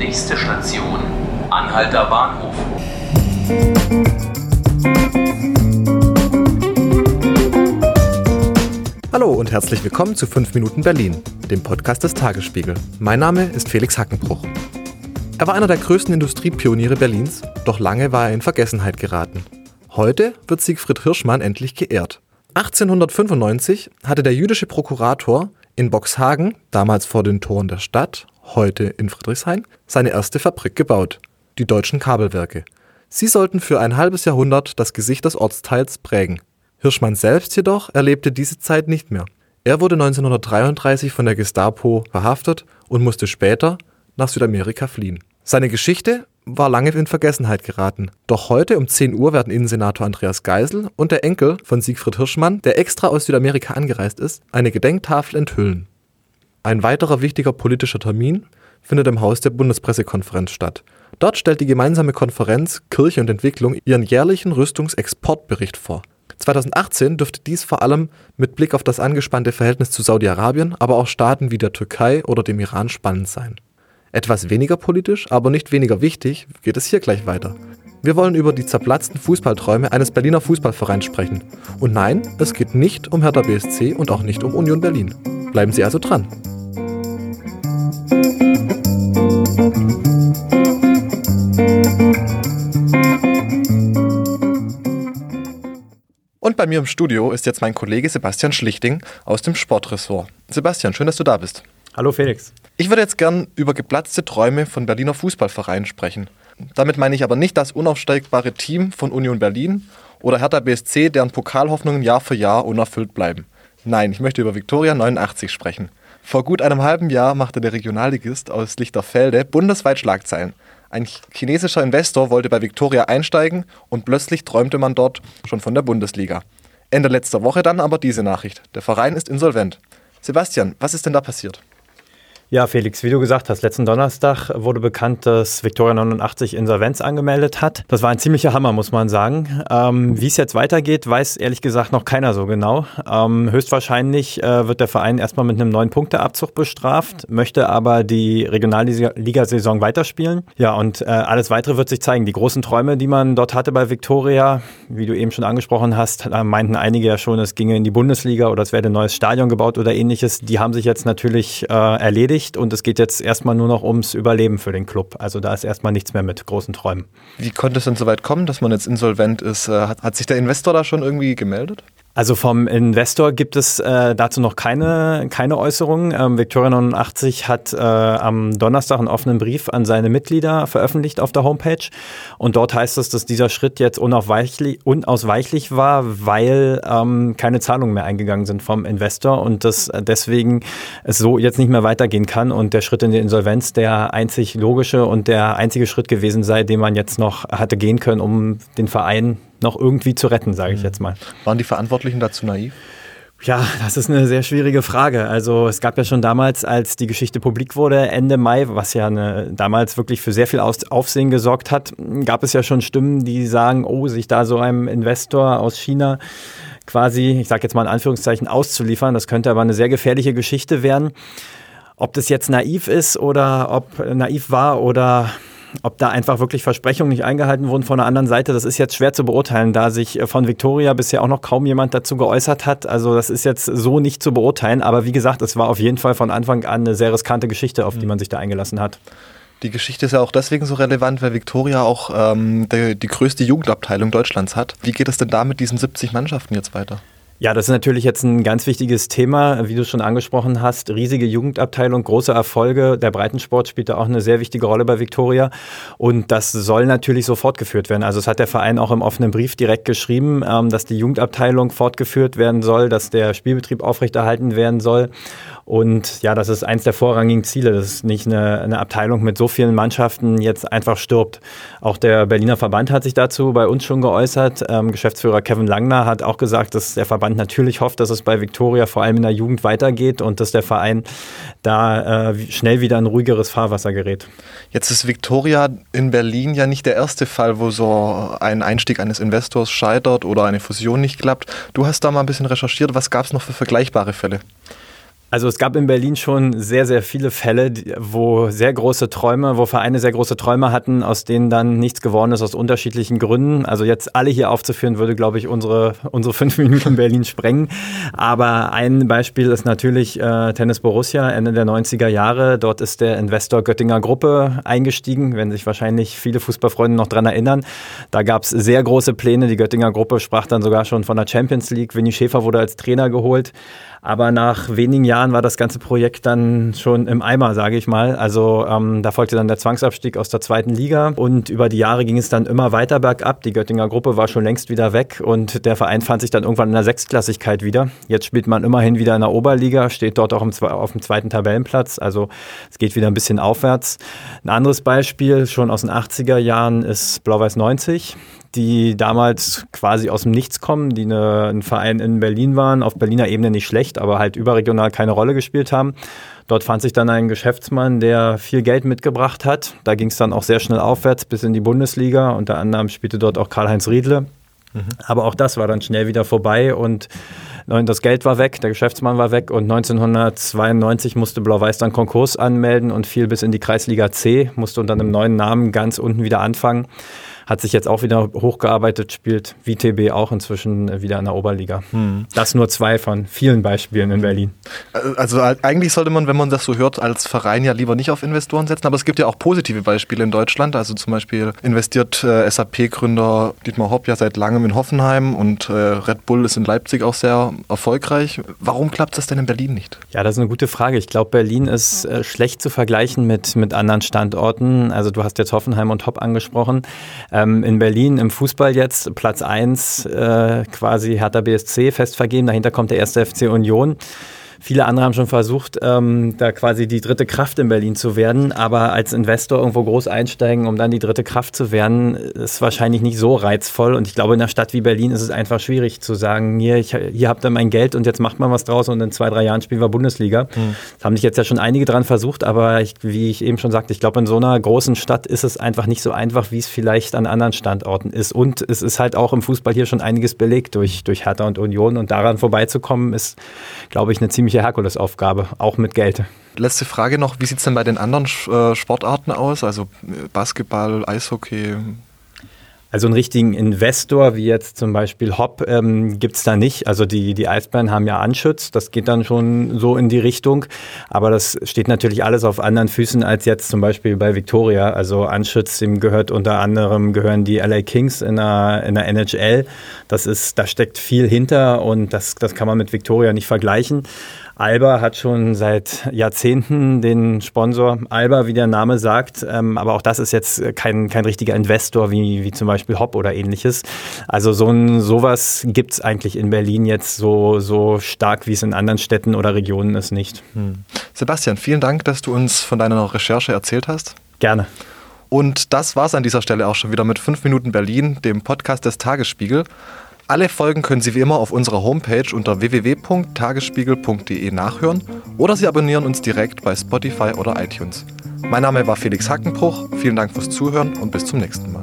Nächste Station, Anhalter Bahnhof. Hallo und herzlich willkommen zu 5 Minuten Berlin, dem Podcast des Tagesspiegel. Mein Name ist Felix Hackenbruch. Er war einer der größten Industriepioniere Berlins, doch lange war er in Vergessenheit geraten. Heute wird Siegfried Hirschmann endlich geehrt. 1895 hatte der jüdische Prokurator in Boxhagen, damals vor den Toren der Stadt, heute in Friedrichshain, seine erste Fabrik gebaut, die Deutschen Kabelwerke. Sie sollten für ein halbes Jahrhundert das Gesicht des Ortsteils prägen. Hirschmann selbst jedoch erlebte diese Zeit nicht mehr. Er wurde 1933 von der Gestapo verhaftet und musste später nach Südamerika fliehen. Seine Geschichte war lange in Vergessenheit geraten. Doch heute um 10 Uhr werden Innensenator Andreas Geisel und der Enkel von Siegfried Hirschmann, der extra aus Südamerika angereist ist, eine Gedenktafel enthüllen. Ein weiterer wichtiger politischer Termin findet im Haus der Bundespressekonferenz statt. Dort stellt die gemeinsame Konferenz Kirche und Entwicklung ihren jährlichen Rüstungsexportbericht vor. 2018 dürfte dies vor allem mit Blick auf das angespannte Verhältnis zu Saudi-Arabien, aber auch Staaten wie der Türkei oder dem Iran spannend sein. Etwas weniger politisch, aber nicht weniger wichtig, geht es hier gleich weiter. Wir wollen über die zerplatzten Fußballträume eines Berliner Fußballvereins sprechen. Und nein, es geht nicht um Hertha BSC und auch nicht um Union Berlin. Bleiben Sie also dran. Und bei mir im Studio ist jetzt mein Kollege Sebastian Schlichting aus dem Sportressort. Sebastian, schön, dass du da bist. Hallo Felix. Ich würde jetzt gern über geplatzte Träume von Berliner Fußballvereinen sprechen. Damit meine ich aber nicht das unaufsteigbare Team von Union Berlin oder Hertha BSC, deren Pokalhoffnungen Jahr für Jahr unerfüllt bleiben. Nein, ich möchte über Viktoria 89 sprechen. Vor gut einem halben Jahr machte der Regionalligist aus Lichterfelde bundesweit Schlagzeilen. Ein chinesischer Investor wollte bei Viktoria einsteigen und plötzlich träumte man dort schon von der Bundesliga. Ende letzter Woche dann aber diese Nachricht. Der Verein ist insolvent. Sebastian, was ist denn da passiert? Ja, Felix, wie du gesagt hast, letzten Donnerstag wurde bekannt, dass Victoria 89 Insolvenz angemeldet hat. Das war ein ziemlicher Hammer, muss man sagen. Ähm, wie es jetzt weitergeht, weiß ehrlich gesagt noch keiner so genau. Ähm, höchstwahrscheinlich äh, wird der Verein erstmal mit einem neuen Punkteabzug bestraft, möchte aber die Regionalligasaison weiterspielen. Ja, und äh, alles weitere wird sich zeigen. Die großen Träume, die man dort hatte bei Victoria, wie du eben schon angesprochen hast, meinten einige ja schon, es ginge in die Bundesliga oder es werde ein neues Stadion gebaut oder ähnliches. Die haben sich jetzt natürlich äh, erledigt erledigt und es geht jetzt erstmal nur noch ums Überleben für den Club. Also da ist erstmal nichts mehr mit großen Träumen. Wie konnte es denn so weit kommen, dass man jetzt insolvent ist? Äh, hat, hat sich der Investor da schon irgendwie gemeldet? Also vom Investor gibt es äh, dazu noch keine, keine Äußerungen. Ähm, Victoria 89 hat äh, am Donnerstag einen offenen Brief an seine Mitglieder veröffentlicht auf der Homepage. Und dort heißt es, dass dieser Schritt jetzt unausweichlich, unausweichlich war, weil ähm, keine Zahlungen mehr eingegangen sind vom Investor und dass deswegen es so jetzt nicht mehr weitergehen kann und der Schritt in die Insolvenz der einzig logische und der einzige Schritt gewesen sei, den man jetzt noch hatte gehen können, um den Verein noch irgendwie zu retten, sage ich mhm. jetzt mal. Waren die Verantwortlichen dazu naiv? Ja, das ist eine sehr schwierige Frage. Also es gab ja schon damals, als die Geschichte publik wurde, Ende Mai, was ja eine, damals wirklich für sehr viel Aufsehen gesorgt hat, gab es ja schon Stimmen, die sagen, oh, sich da so einem Investor aus China quasi, ich sage jetzt mal in Anführungszeichen, auszuliefern, das könnte aber eine sehr gefährliche Geschichte werden. Ob das jetzt naiv ist oder ob naiv war oder ob da einfach wirklich Versprechungen nicht eingehalten wurden von der anderen Seite, das ist jetzt schwer zu beurteilen, da sich äh, von Victoria bisher auch noch kaum jemand dazu geäußert hat. Also das ist jetzt so nicht zu beurteilen. Aber wie gesagt, es war auf jeden Fall von Anfang an eine sehr riskante Geschichte, auf die man sich da eingelassen hat. Die Geschichte ist ja auch deswegen so relevant, weil Victoria auch ähm, die, die größte Jugendabteilung Deutschlands hat. Wie geht es denn da mit diesen 70 Mannschaften jetzt weiter? Ja, das ist natürlich jetzt ein ganz wichtiges Thema, wie du schon angesprochen hast. Riesige Jugendabteilung, große Erfolge. Der Breitensport spielt da auch eine sehr wichtige Rolle bei Viktoria. Und das soll natürlich so fortgeführt werden. Also es hat der Verein auch im offenen Brief direkt geschrieben, ähm, dass die Jugendabteilung fortgeführt werden soll, dass der Spielbetrieb aufrechterhalten werden soll. Und ja, das ist eins der vorrangigen Ziele, dass nicht eine, eine, Abteilung mit so vielen Mannschaften jetzt einfach stirbt. Auch der Berliner Verband hat sich dazu bei uns schon geäußert. Ähm, Geschäftsführer Kevin Langner hat auch gesagt, dass der Verband natürlich hofft, dass es bei Viktoria vor allem in der Jugend weitergeht und dass der Verein da äh, schnell wieder in ruhigeres Fahrwasser gerät. Jetzt ist Viktoria in Berlin ja nicht der erste Fall, wo so ein Einstieg eines Investors scheitert oder eine Fusion nicht klappt. Du hast da mal ein bisschen recherchiert. Was gab es noch für vergleichbare Fälle? Also es gab in Berlin schon sehr, sehr viele Fälle, wo sehr große Träume, wo Vereine sehr große Träume hatten, aus denen dann nichts geworden ist aus unterschiedlichen Gründen. Also jetzt alle hier aufzuführen, würde, glaube ich, unsere, unsere fünf Minuten Berlin sprengen. Aber ein Beispiel ist natürlich äh, Tennis Borussia, Ende der 90er Jahre. Dort ist der Investor Göttinger Gruppe eingestiegen, wenn sich wahrscheinlich viele Fußballfreunde noch dran erinnern. Da gab es sehr große Pläne. Die Göttinger Gruppe sprach dann sogar schon von der Champions League. Winnie Schäfer wurde als Trainer geholt. Aber nach wenigen Jahren war das ganze Projekt dann schon im Eimer, sage ich mal. Also ähm, da folgte dann der Zwangsabstieg aus der zweiten Liga und über die Jahre ging es dann immer weiter bergab. Die Göttinger Gruppe war schon längst wieder weg und der Verein fand sich dann irgendwann in der Sechstklassigkeit wieder. Jetzt spielt man immerhin wieder in der Oberliga, steht dort auch im, auf dem zweiten Tabellenplatz. Also es geht wieder ein bisschen aufwärts. Ein anderes Beispiel schon aus den 80er Jahren ist Blau-Weiß 90 die damals quasi aus dem Nichts kommen, die eine, ein Verein in Berlin waren, auf Berliner Ebene nicht schlecht, aber halt überregional keine Rolle gespielt haben. Dort fand sich dann ein Geschäftsmann, der viel Geld mitgebracht hat. Da ging es dann auch sehr schnell aufwärts bis in die Bundesliga. Unter anderem spielte dort auch Karl-Heinz Riedle. Mhm. Aber auch das war dann schnell wieder vorbei und das Geld war weg, der Geschäftsmann war weg und 1992 musste Blau-Weiß dann Konkurs anmelden und fiel bis in die Kreisliga C, musste unter einem neuen Namen ganz unten wieder anfangen hat sich jetzt auch wieder hochgearbeitet, spielt VTB auch inzwischen wieder in der Oberliga. Hm. Das nur zwei von vielen Beispielen in Berlin. Also eigentlich sollte man, wenn man das so hört, als Verein ja lieber nicht auf Investoren setzen, aber es gibt ja auch positive Beispiele in Deutschland. Also zum Beispiel investiert äh, SAP-Gründer Dietmar Hopp ja seit langem in Hoffenheim und äh, Red Bull ist in Leipzig auch sehr erfolgreich. Warum klappt das denn in Berlin nicht? Ja, das ist eine gute Frage. Ich glaube, Berlin ist äh, schlecht zu vergleichen mit, mit anderen Standorten. Also du hast jetzt Hoffenheim und Hopp angesprochen. Ähm, in Berlin im Fußball jetzt Platz 1 äh, quasi Hertha BSC fest vergeben. Dahinter kommt der erste FC Union. Viele andere haben schon versucht, ähm, da quasi die dritte Kraft in Berlin zu werden. Aber als Investor irgendwo groß einsteigen, um dann die dritte Kraft zu werden, ist wahrscheinlich nicht so reizvoll. Und ich glaube, in einer Stadt wie Berlin ist es einfach schwierig zu sagen, hier, ich, hier habt ihr mein Geld und jetzt macht man was draus und in zwei, drei Jahren spielen wir Bundesliga. Mhm. Das haben sich jetzt ja schon einige dran versucht, aber ich, wie ich eben schon sagte, ich glaube, in so einer großen Stadt ist es einfach nicht so einfach, wie es vielleicht an anderen Standorten ist. Und es ist halt auch im Fußball hier schon einiges belegt durch, durch Hertha und Union. Und daran vorbeizukommen, ist, glaube ich, eine ziemlich ziemliche Herkulesaufgabe, auch mit Geld. Letzte Frage noch, wie sieht es denn bei den anderen äh, Sportarten aus? Also äh, Basketball, Eishockey, also einen richtigen Investor, wie jetzt zum Beispiel Hop, ähm, gibt es da nicht. Also die, die Eisbären haben ja Anschütz, das geht dann schon so in die Richtung. Aber das steht natürlich alles auf anderen Füßen als jetzt zum Beispiel bei Victoria. Also Anschütz, dem gehört unter anderem, gehören die LA Kings in der, in der NHL. Das ist, da steckt viel hinter und das, das kann man mit Victoria nicht vergleichen. Alba hat schon seit Jahrzehnten den Sponsor Alba, wie der Name sagt. Ähm, aber auch das ist jetzt kein, kein richtiger Investor wie, wie zum Beispiel Hop oder ähnliches. Also so ein, sowas gibt es eigentlich in Berlin jetzt so, so stark, wie es in anderen Städten oder Regionen ist, nicht. Hm. Sebastian, vielen Dank, dass du uns von deiner Recherche erzählt hast. Gerne. Und das war es an dieser Stelle auch schon wieder mit 5 Minuten Berlin, dem Podcast des Tagesspiegel. Alle Folgen können Sie wie immer auf unserer Homepage unter www.tagesspiegel.de nachhören oder Sie abonnieren uns direkt bei Spotify oder iTunes. Mein Name war Felix Hackenbruch, vielen Dank fürs Zuhören und bis zum nächsten Mal.